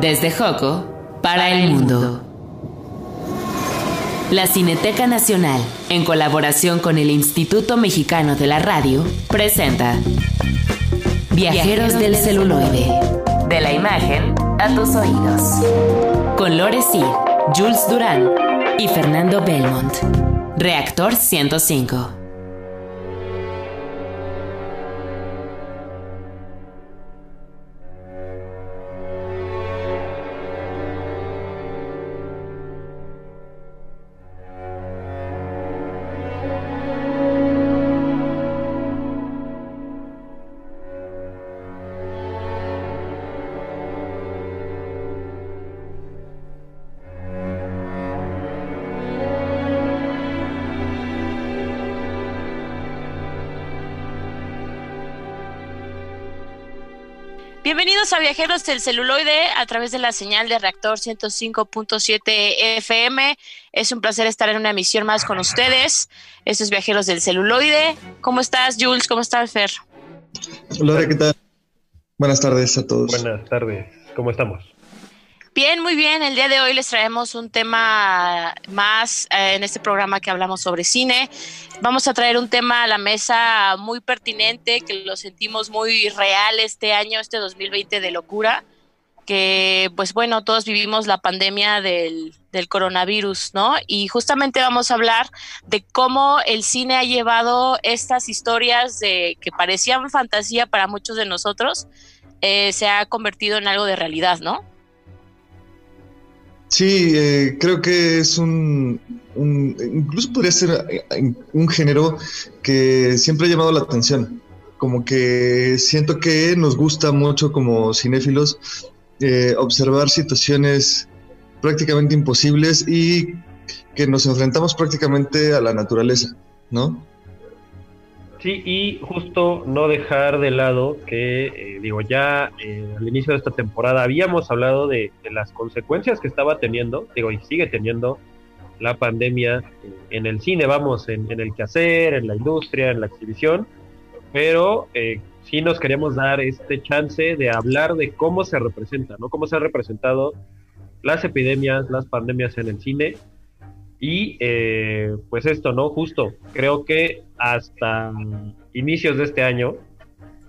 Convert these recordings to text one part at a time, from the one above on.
Desde Joco para el mundo. La Cineteca Nacional, en colaboración con el Instituto Mexicano de la Radio, presenta Viajeros del celuloide. De la imagen a tus oídos. Con Lore Sir, Jules Durán y Fernando Belmont. Reactor 105. Bienvenidos a Viajeros del Celuloide a través de la señal de Reactor 105.7 FM. Es un placer estar en una emisión más con ustedes. Estos Viajeros del Celuloide. ¿Cómo estás, Jules? ¿Cómo estás, Fer? Hola, ¿qué tal? Buenas tardes a todos. Buenas tardes. ¿Cómo estamos? Bien, muy bien. El día de hoy les traemos un tema más eh, en este programa que hablamos sobre cine. Vamos a traer un tema a la mesa muy pertinente, que lo sentimos muy real este año, este 2020 de locura, que pues bueno, todos vivimos la pandemia del, coronavirus, ¿no? Y justamente vamos a hablar de cómo el cine ha llevado estas historias de que parecían fantasía para muchos de nosotros, eh, se ha convertido en algo de realidad, ¿no? Sí, eh, creo que es un, incluso podría ser eh, un género que siempre ha llamado la atención. Como que siento que nos gusta mucho como cinéfilos eh, observar situaciones prácticamente imposibles y que nos enfrentamos prácticamente a la naturaleza, ¿no? Sí, y justo no dejar de lado que, eh, digo, ya eh, al inicio de esta temporada habíamos hablado de, las consecuencias que estaba teniendo, digo, y sigue teniendo la pandemia en el cine, vamos, en, el quehacer, en la industria, en la exhibición, pero eh, sí nos queríamos dar este chance de hablar de cómo se representa, ¿no? Cómo se han representado las epidemias, las pandemias en el cine y eh, pues esto, ¿no? Justo, creo que hasta inicios de este año,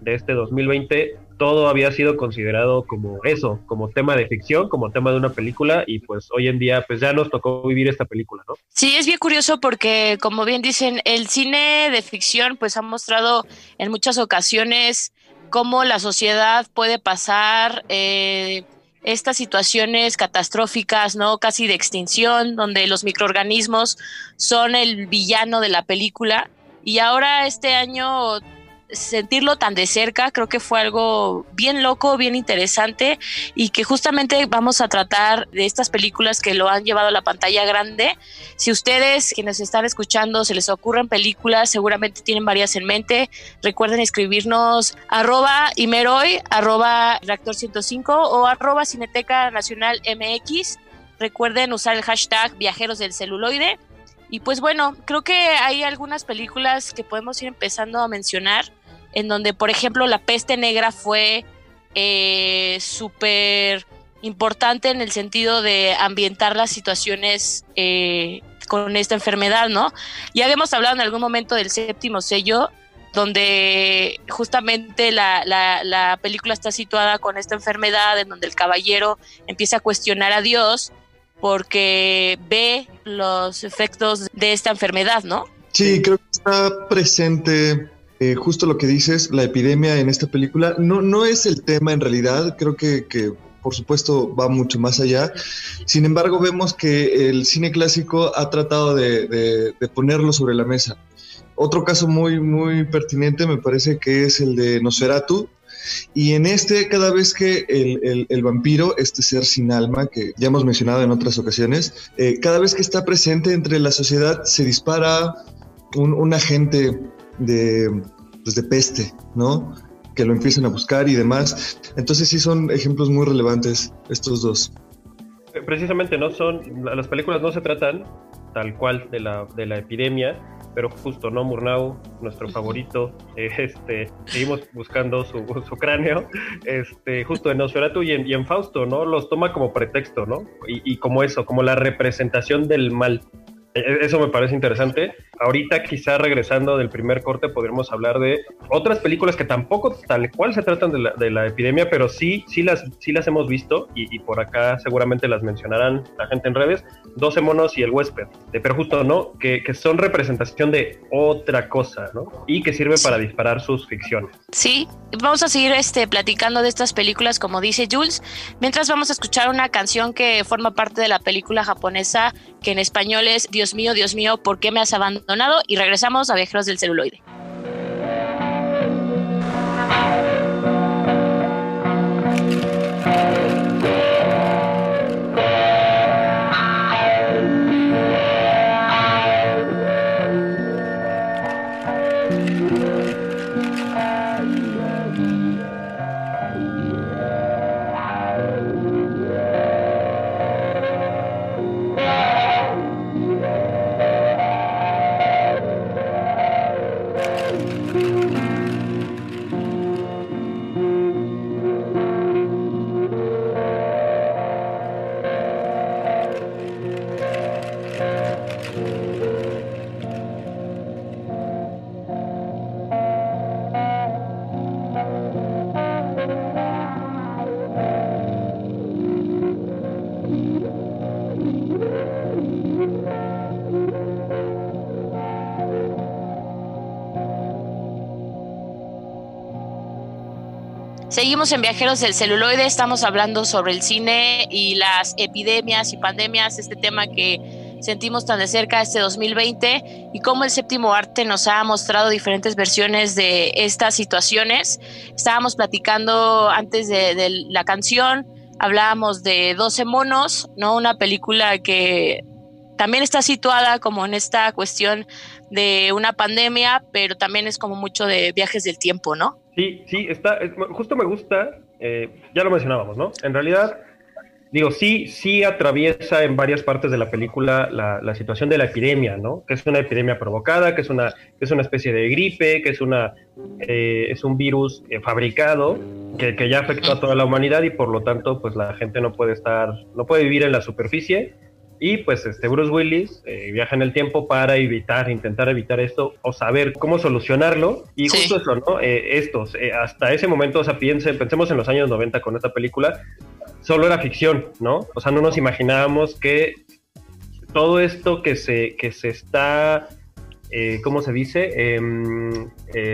de este 2020, todo había sido considerado como eso, como tema de ficción, como tema de una película y pues hoy en día pues ya nos tocó vivir esta película, ¿no? Sí, es bien curioso porque como bien dicen, el cine de ficción pues ha mostrado en muchas ocasiones cómo la sociedad puede pasar eh, estas situaciones catastróficas, ¿no? Casi de extinción, donde los microorganismos son el villano de la película. Y ahora este año sentirlo tan de cerca creo que fue algo bien loco, bien interesante y que justamente vamos a tratar de estas películas que lo han llevado a la pantalla grande. Si ustedes quienes están escuchando se les ocurren películas, seguramente tienen varias en mente. Recuerden escribirnos arroba imeroy, arroba reactor 105 o arroba cineteca nacional MX. Recuerden usar el hashtag viajeros del celuloide y pues bueno, creo que hay algunas películas que podemos ir empezando a mencionar, en donde, por ejemplo, La Peste Negra fue eh, súper importante en el sentido de ambientar las situaciones eh, con esta enfermedad, ¿no? Ya habíamos hablado en algún momento del séptimo sello, donde justamente la, la película está situada con esta enfermedad, en donde el caballero empieza a cuestionar a Dios porque ve los efectos de esta enfermedad, ¿no? Sí, creo que está presente eh, justo lo que dices, la epidemia en esta película. No, no es el tema en realidad, creo que, por supuesto va mucho más allá. Sin embargo, vemos que el cine clásico ha tratado de, ponerlo sobre la mesa. Otro caso muy, muy pertinente me parece que es el de Nosferatu, y en este, cada vez que el, vampiro, este ser sin alma, que ya hemos mencionado en otras ocasiones, eh, cada vez que está presente entre la sociedad, se dispara un, agente de, pues de peste, ¿no? Que lo empiezan a buscar y demás. Entonces sí son ejemplos muy relevantes estos dos. Precisamente, ¿no? Son, las películas no se tratan tal cual de la, de la epidemia, pero justo, ¿no? Murnau, nuestro favorito, eh, este, seguimos buscando su, su, cráneo, este, justo en Nosferatu y en, y en Fausto, ¿no? Los toma como pretexto, ¿no? Y, y como eso, como la representación del mal. E-, eso me parece interesante. Ahorita quizá regresando del primer corte podremos hablar de otras películas que tampoco tal cual se tratan de la, de la epidemia, pero sí, sí las, sí las hemos visto y, y, por acá seguramente las mencionarán la gente en redes, 12 monos y el huésped, de, pero justo no, que, que, son representación de otra cosa, ¿no? Y que sirve para disparar sus ficciones. Sí, vamos a seguir este, platicando de estas películas como dice Jules, mientras vamos a escuchar una canción que forma parte de la película japonesa que en español es Dios mío, Dios mío, ¿por qué me has abandonado? y regresamos a Viajeros del Celuloide. Seguimos en Viajeros del Celuloide, estamos hablando sobre el cine y las epidemias y pandemias, este tema que sentimos tan de cerca este 2020 y cómo el séptimo arte nos ha mostrado diferentes versiones de estas situaciones. Estábamos platicando antes de, de la canción, hablábamos de 12 monos, ¿no? Una película que también está situada como en esta cuestión de una pandemia, pero también es como mucho de viajes del tiempo, ¿no? Sí, sí, está, justo me gusta, eh, ya lo mencionábamos, ¿no? En realidad, digo, sí, sí atraviesa en varias partes de la película la, la, situación de la epidemia, ¿no? Que es una epidemia provocada, que es una, que es una especie de gripe, que es, una, eh, es un virus eh, fabricado que, que ya afectó a toda la humanidad y por lo tanto, pues la gente no puede estar, no puede vivir en la superficie y pues este Bruce Willis eh, viaja en el tiempo para evitar, intentar evitar esto o saber cómo solucionarlo. Y sí. justo eso, ¿no? Eh, estos, eh, hasta ese momento, o sea, piense, pensemos en los años 90 con esta película, solo era ficción, ¿no? O sea, no nos imaginábamos que todo esto que se, que se está, ¿cómo se dice? Em,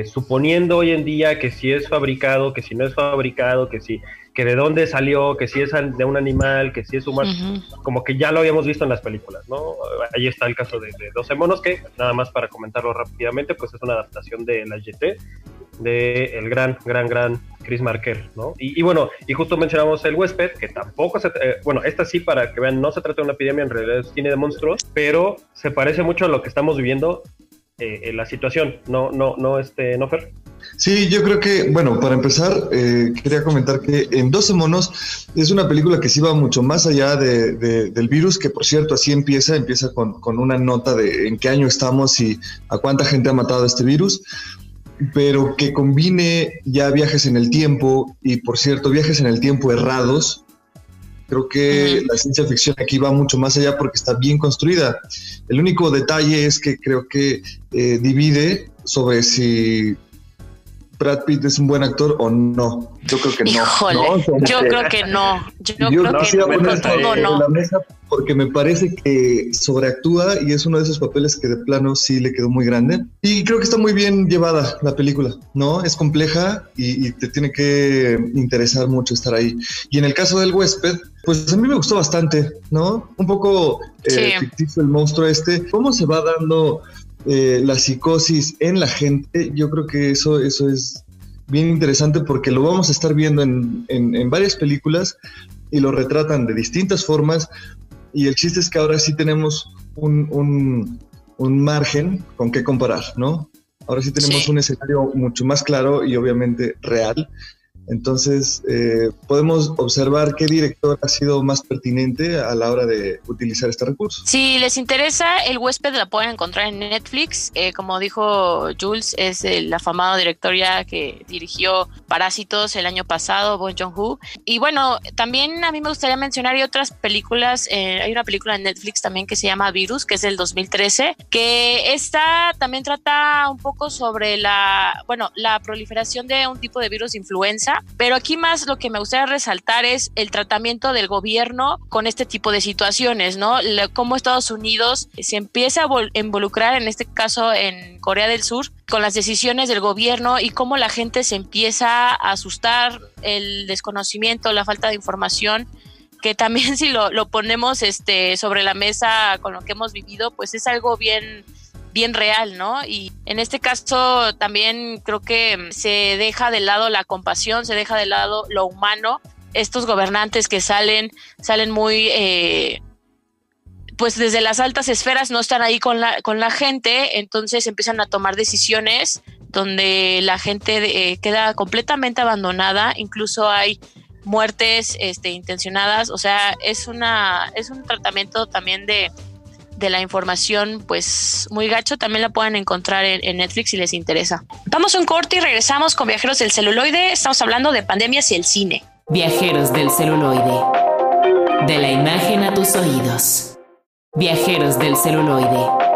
suponiendo hoy en día que si es fabricado, que si no es fabricado, que si que de dónde salió, que si es de un animal, que si es humano, uh -huh. como que ya lo habíamos visto en las películas, ¿no? Ahí está el caso de, de 12 monos, que nada más para comentarlo rápidamente, pues es una adaptación de la GT, de el gran, gran, gran Chris Marker, ¿no? Y, y, bueno, y justo mencionamos el huésped, que tampoco se, eh, bueno, esta sí, para que vean, no se trata de una epidemia, en realidad es cine de monstruos, pero se parece mucho a lo que estamos viviendo eh, en la situación, ¿no, no, no, este, no, Fer? Sí, yo creo que, bueno, para empezar, eh, quería comentar que en 12 monos es una película que sí va mucho más allá de, de, del virus, que por cierto así empieza, empieza con, con, una nota de en qué año estamos y a cuánta gente ha matado este virus, pero que combine ya viajes en el tiempo y por cierto viajes en el tiempo errados. Creo que la ciencia ficción aquí va mucho más allá porque está bien construida. El único detalle es que creo que eh, divide sobre si Brad Pitt es un buen actor o no. Yo creo que no. Híjole, no, yo creo que no. Yo, yo creo que no, no, no. La mesa porque me parece que sobreactúa y es uno de esos papeles que de plano sí le quedó muy grande. Y creo que está muy bien llevada la película, ¿no? Es compleja y, y te tiene que interesar mucho estar ahí. Y en el caso del huésped, pues a mí me gustó bastante, ¿no? Un poco eh, sí. ficticio el monstruo este. ¿Cómo se va dando eh, la psicosis en la gente, yo creo que eso, eso es bien interesante porque lo vamos a estar viendo en, en, en, varias películas y lo retratan de distintas formas y el chiste es que ahora sí tenemos un, un, un margen con qué comparar, ¿no? Ahora sí tenemos sí. un escenario mucho más claro y obviamente real Entonces, eh, podemos observar qué director ha sido más pertinente a la hora de utilizar este recurso. Si les interesa, El huésped la pueden encontrar en Netflix. Eh, como dijo Jules, es el afamado director ya que dirigió Parásitos el año pasado, Bon Joon-ho. Y bueno, también a mí me gustaría mencionar hay otras películas. Eh, hay una película en Netflix también que se llama Virus, que es del 2013, que esta también trata un poco sobre la, bueno, la proliferación de un tipo de virus influenza pero aquí más lo que me gustaría resaltar es el tratamiento del gobierno con este tipo de situaciones, ¿no? Cómo Estados Unidos se empieza a involucrar, en este caso en Corea del Sur, con las decisiones del gobierno y cómo la gente se empieza a asustar, el desconocimiento, la falta de información que también si lo, lo ponemos este, sobre la mesa con lo que hemos vivido, pues es algo bien bien real, ¿no? Y en este caso también creo que se deja de lado la compasión, se deja de lado lo humano. Estos gobernantes que salen, salen muy... Eh, pues desde las altas esferas no están ahí con la, con la gente, entonces empiezan a tomar decisiones donde la gente eh, queda completamente abandonada, incluso hay muertes este, intencionadas, o sea, es, una, es un tratamiento también de, de la información, pues muy gacho, también la pueden encontrar en, Netflix si les interesa. Vamos a un corte y regresamos con Viajeros del Celuloide. Estamos hablando de pandemias y el cine. Viajeros del Celuloide. De la imagen a tus oídos. Viajeros del Celuloide.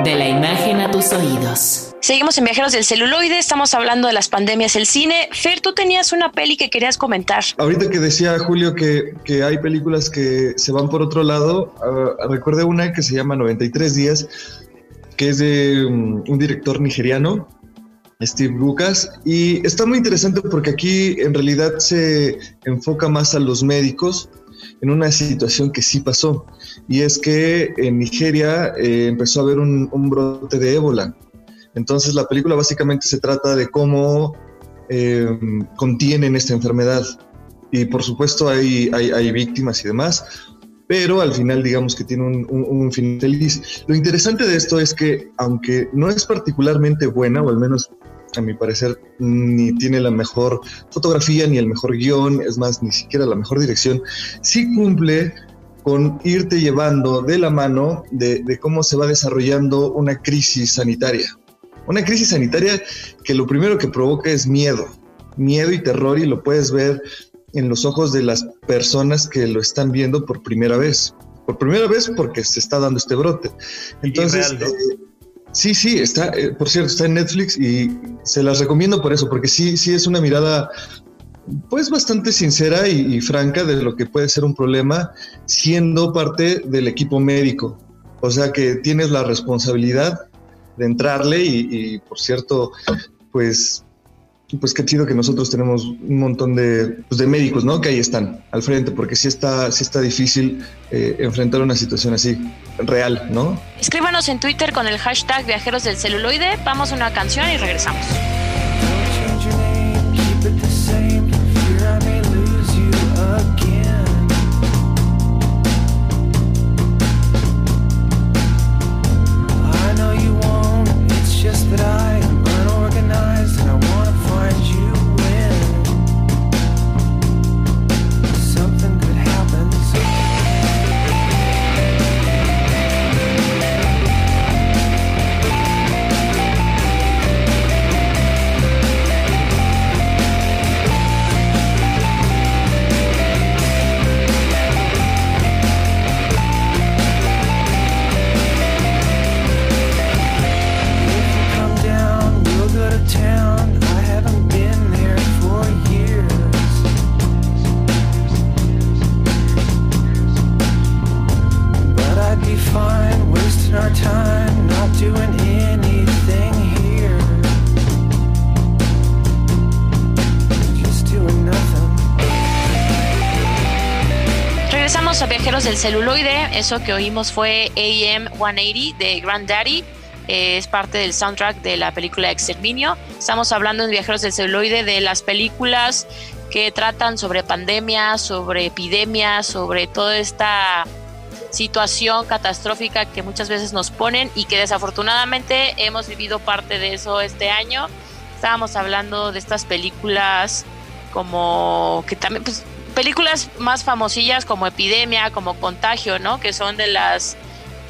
De la imagen a tus oídos. Seguimos en Viajeros del Celuloide, estamos hablando de las pandemias del cine. Fer, tú tenías una peli que querías comentar. Ahorita que decía Julio que, que hay películas que se van por otro lado, uh, recuerde una que se llama 93 días, que es de um, un director nigeriano, Steve Lucas, y está muy interesante porque aquí en realidad se enfoca más a los médicos en una situación que sí pasó, y es que en Nigeria eh, empezó a haber un, brote de ébola entonces la película básicamente se trata de cómo eh, contienen esta enfermedad. Y por supuesto hay, hay, víctimas y demás, pero al final digamos que tiene un, fin feliz. Lo interesante de esto es que aunque no es particularmente buena, o al menos a mi parecer ni tiene la mejor fotografía, ni el mejor guion, es más, ni siquiera la mejor dirección, sí cumple con irte llevando de la mano de, de cómo se va desarrollando una crisis sanitaria. Una crisis sanitaria que lo primero que provoca es miedo, miedo y terror y lo puedes ver en los ojos de las personas que lo están viendo por primera vez. Por primera vez porque se está dando este brote. Entonces, eh, sí, sí, está, eh, por cierto, está en Netflix y se las recomiendo por eso, porque sí, sí es una mirada pues bastante sincera y, y franca de lo que puede ser un problema siendo parte del equipo médico. O sea que tienes la responsabilidad de entrarle y, por cierto, pues pues qué chido que nosotros tenemos un montón de, pues de médicos, ¿no? Que ahí están al frente, porque sí está, sí está difícil eh, enfrentar una situación así, real, ¿no? Escríbanos en Twitter con el hashtag Viajeros del Celuloide, vamos a una canción y regresamos. Del celuloide, eso que oímos fue AM 180 de Granddaddy. Eh, es parte del soundtrack de la película Exterminio. Estamos hablando en Viajeros del Celuloide de las películas que tratan sobre pandemia, sobre epidemias, sobre toda esta situación catastrófica que muchas veces nos ponen y que desafortunadamente hemos vivido parte de eso este año. Estábamos hablando de estas películas como que también, pues, películas más famosillas como Epidemia, como Contagio, ¿no? Que son de las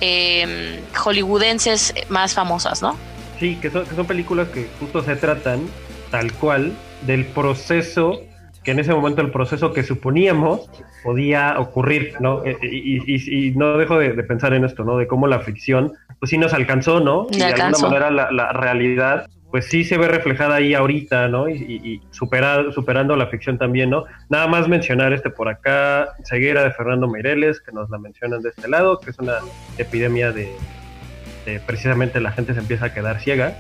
eh, hollywoodenses más famosas, ¿no? Sí, que son, que son películas que justo se tratan tal cual del proceso que en ese momento el proceso que suponíamos podía ocurrir, ¿no? Eh, y, no dejo de, pensar en esto, ¿no? De cómo la ficción, pues sí nos alcanzó, ¿no? y de alguna manera la, realidad, pues sí se ve reflejada ahí ahorita, ¿no? Y, superando la ficción también, ¿no? Nada más mencionar este por acá, Ceguera de Fernando Meireles, que nos la mencionan de este lado, que es una epidemia de, precisamente la gente se empieza a quedar ciega.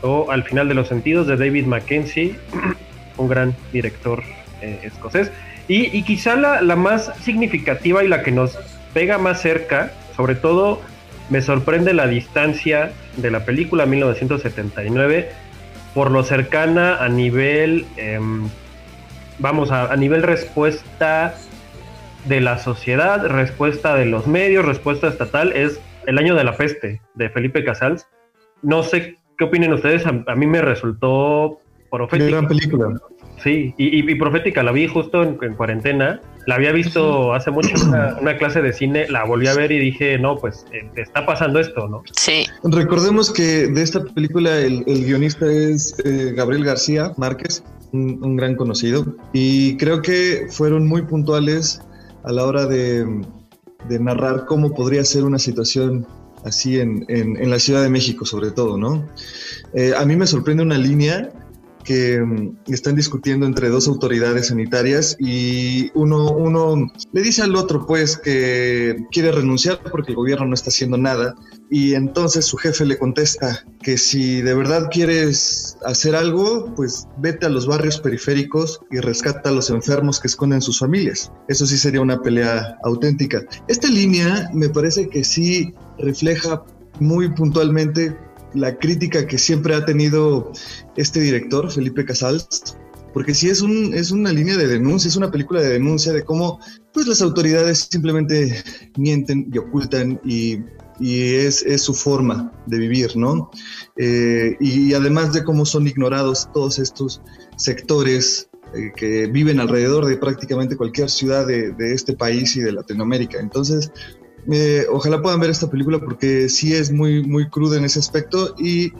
O Al final de los sentidos de David Mackenzie, un gran director eh, escocés. Y, quizá la, la, más significativa y la que nos pega más cerca, sobre todo me sorprende la distancia de la película 1979 por lo cercana a nivel, em, vamos, a, nivel respuesta de la sociedad, respuesta de los medios, respuesta estatal, es El año de la peste de Felipe Casals. No sé qué opinen ustedes, a, mí me resultó profética. Gran película. Sí, y, profética, la vi justo en, cuarentena. La había visto hace mucho una, una, clase de cine, la volví a ver y dije, no, pues eh, está pasando esto, ¿no? Sí. Recordemos que de esta película el, guionista es eh, Gabriel García Márquez, un, gran conocido, y creo que fueron muy puntuales a la hora de, narrar cómo podría ser una situación así en, en, la Ciudad de México, sobre todo, ¿no? Eh, a mí me sorprende una línea que mm, están discutiendo entre dos autoridades sanitarias y uno, uno le dice al otro pues que quiere renunciar porque el gobierno no está haciendo nada y entonces su jefe le contesta que si de verdad quieres hacer algo pues vete a los barrios periféricos y rescata a los enfermos que esconden sus familias. Eso sí sería una pelea auténtica. Esta línea me parece que sí refleja muy puntualmente la crítica que siempre ha tenido este director, Felipe Casals, porque sí es, un, es una línea de denuncia, es una película de denuncia de cómo pues, las autoridades simplemente mienten y ocultan y, es, su forma de vivir, ¿no? Eh, y además de cómo son ignorados todos estos sectores eh, que viven alrededor de prácticamente cualquier ciudad de, de, este país y de Latinoamérica. Entonces, eh, ojalá puedan ver esta película porque sí es muy, muy cruda en ese aspecto y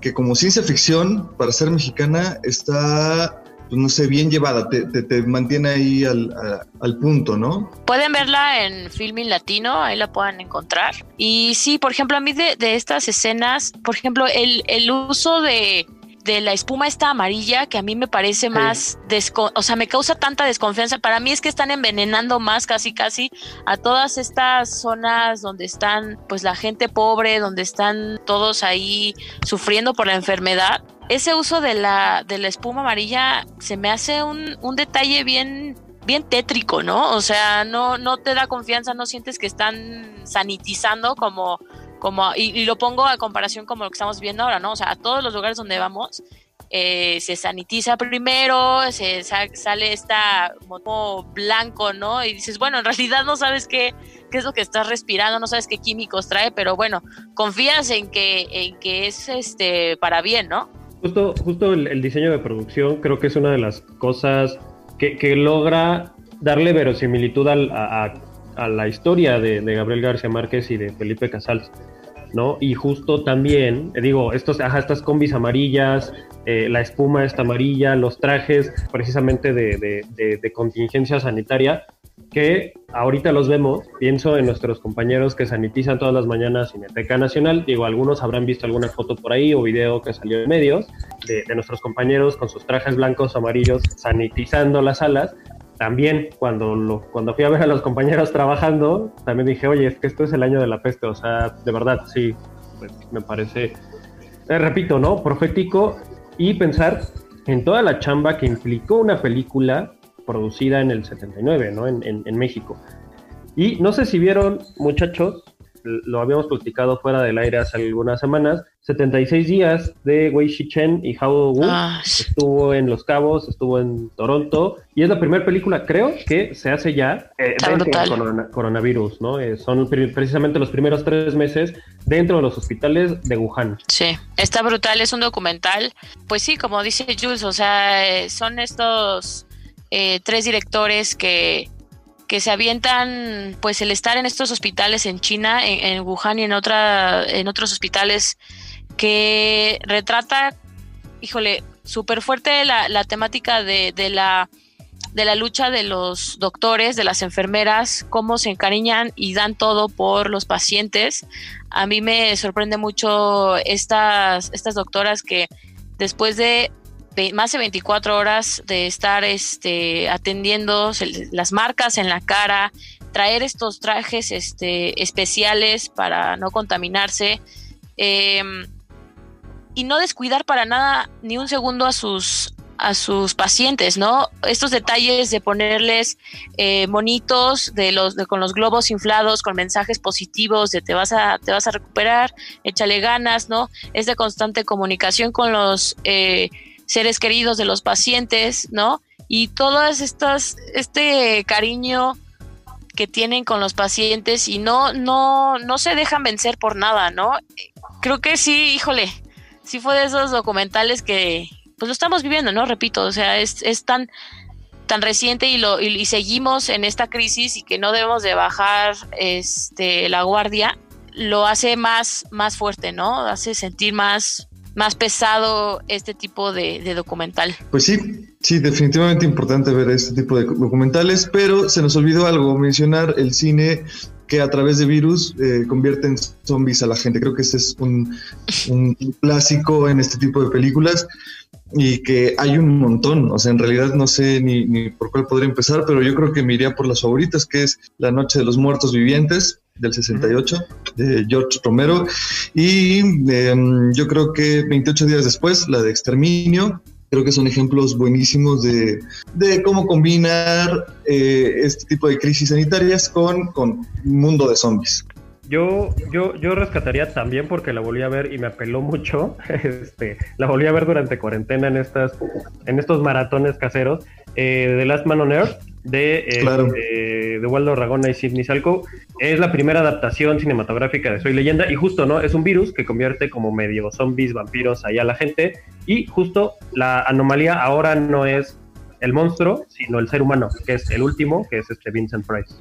que como ciencia ficción, para ser mexicana, está, pues no sé, bien llevada, te, te, mantiene ahí al, al, punto, ¿no? Pueden verla en Filming Latino, ahí la puedan encontrar. Y sí, por ejemplo, a mí de, de estas escenas, por ejemplo, el, el uso de de la espuma esta amarilla que a mí me parece más, o sea, me causa tanta desconfianza. Para mí es que están envenenando más casi casi a todas estas zonas donde están pues la gente pobre, donde están todos ahí sufriendo por la enfermedad. Ese uso de la, de la espuma amarilla se me hace un, un detalle bien bien tétrico, ¿no? O sea, no, no te da confianza, no sientes que están sanitizando como como, y, lo pongo a comparación como lo que estamos viendo ahora, ¿no? O sea, a todos los lugares donde vamos, eh, se sanitiza primero, se sale esta moto blanco, ¿no? Y dices, bueno, en realidad no sabes qué, qué es lo que estás respirando, no sabes qué químicos trae, pero bueno, confías en que, en que es este para bien, ¿no? Justo, justo el, diseño de producción creo que es una de las cosas que, logra darle verosimilitud a, la historia de, de, Gabriel García Márquez y de Felipe Casals. ¿No? Y justo también, digo, estos, ajá, estas combis amarillas, eh, la espuma esta amarilla, los trajes precisamente de, contingencia sanitaria, que ahorita los vemos, pienso en nuestros compañeros que sanitizan todas las mañanas Cineteca Nacional, digo, algunos habrán visto alguna foto por ahí o video que salió en medios de, de nuestros compañeros con sus trajes blancos, amarillos, sanitizando las salas, también cuando, lo, cuando fui a ver a los compañeros trabajando, también dije, oye, es que esto es el año de la peste, o sea, de verdad, sí, pues, me parece, eh, repito, ¿no? Profético y pensar en toda la chamba que implicó una película producida en el 79, ¿no? En, en, en México. Y no sé si vieron, muchachos, lo habíamos platicado fuera del aire hace algunas semanas, 76 días de Wei Chen y Hao Wu. Ah, estuvo en Los Cabos, estuvo en Toronto y es la primera película, creo, que se hace ya eh, dentro del coronavirus, ¿no? Eh, son precisamente los primeros tres meses dentro de los hospitales de Wuhan. Sí, está brutal, es un documental. Pues sí, como dice Jules, o sea, eh, son estos eh, tres directores que, que se avientan pues el estar en estos hospitales en China, en, Wuhan y en, otra, en otros hospitales que retrata, híjole, súper fuerte la, la temática de, de, la, de la lucha de los doctores, de las enfermeras, cómo se encariñan y dan todo por los pacientes. A mí me sorprende mucho estas, estas doctoras que después de más de 24 horas de estar este, atendiendo las marcas en la cara, traer estos trajes este, especiales para no contaminarse em, y no descuidar para nada ni un segundo a sus a sus pacientes, ¿no? Estos detalles de ponerles eh, monitos de los con los globos inflados con mensajes positivos de te vas a te vas a recuperar, échale ganas, ¿no? Es de constante comunicación con los eh, seres queridos de los pacientes, ¿no? Y todas estas, este cariño que tienen con los pacientes y no, no, no se dejan vencer por nada, ¿no? Creo que sí, híjole, sí fue de esos documentales que, pues lo estamos viviendo, ¿no? Repito, o sea, es, es tan, tan reciente y, lo, y, seguimos en esta crisis y que no debemos de bajar este, la guardia, lo hace más, más fuerte, ¿no? Hace sentir más, más pesado este tipo de, documental. Pues sí, sí, definitivamente importante ver este tipo de documentales, pero se nos olvidó algo, mencionar el cine que a través de virus eh, convierte en zombies a la gente. Creo que ese es un, clásico en este tipo de películas y que hay un montón. O sea, en realidad no sé ni, ni, por cuál podría empezar, pero yo creo que me iría por las favoritas, que es La Noche de los Muertos Vivientes, del 68, de George Romero. Y em, yo creo que 28 días después, la de Exterminio. Creo que son ejemplos buenísimos de, de cómo combinar eh, este tipo de crisis sanitarias con, con mundo de zombies. Yo, yo, yo rescataría también porque la volví a ver y me apeló mucho. Este, la volví a ver durante cuarentena en estas, en estos maratones caseros. Eh, The Last Man on Earth de, eh, de, Waldo Ragona y Sidney Salco. Es la primera adaptación cinematográfica de Soy Leyenda y justo, ¿no? Es un virus que convierte como medio zombies, vampiros ahí a la gente y justo la anomalía ahora no es el monstruo, sino el ser humano, que es el último, que es este Vincent Price.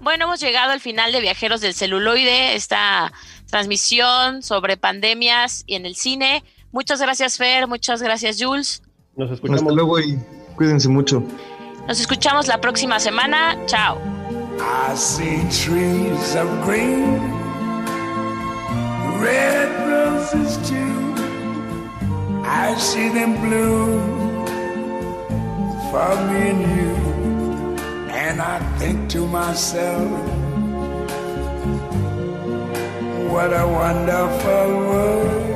Bueno, hemos llegado al final de Viajeros del Celuloide, esta transmisión sobre pandemias y en el cine. Muchas gracias, Fer, muchas gracias, Jules. Nos escuchamos. Hasta luego y cuídense mucho. Nos escuchamos la próxima semana. Chao. I see trees of green, red roses too. I see them blue for me and you. And I think to myself, what a wonderful world.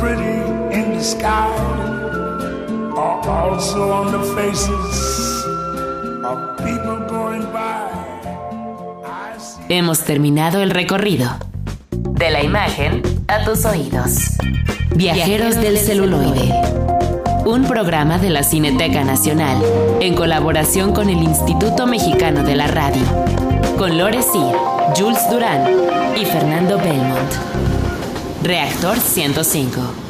pretty in the sky are also on the faces of people going by. Hemos terminado el recorrido. De la imagen a tus oídos. Viajeros del celuloide. Un programa de la Cineteca Nacional en colaboración con el Instituto Mexicano de la Radio. Con Lore Jules Durán y Fernando Belmont. Reactor 105.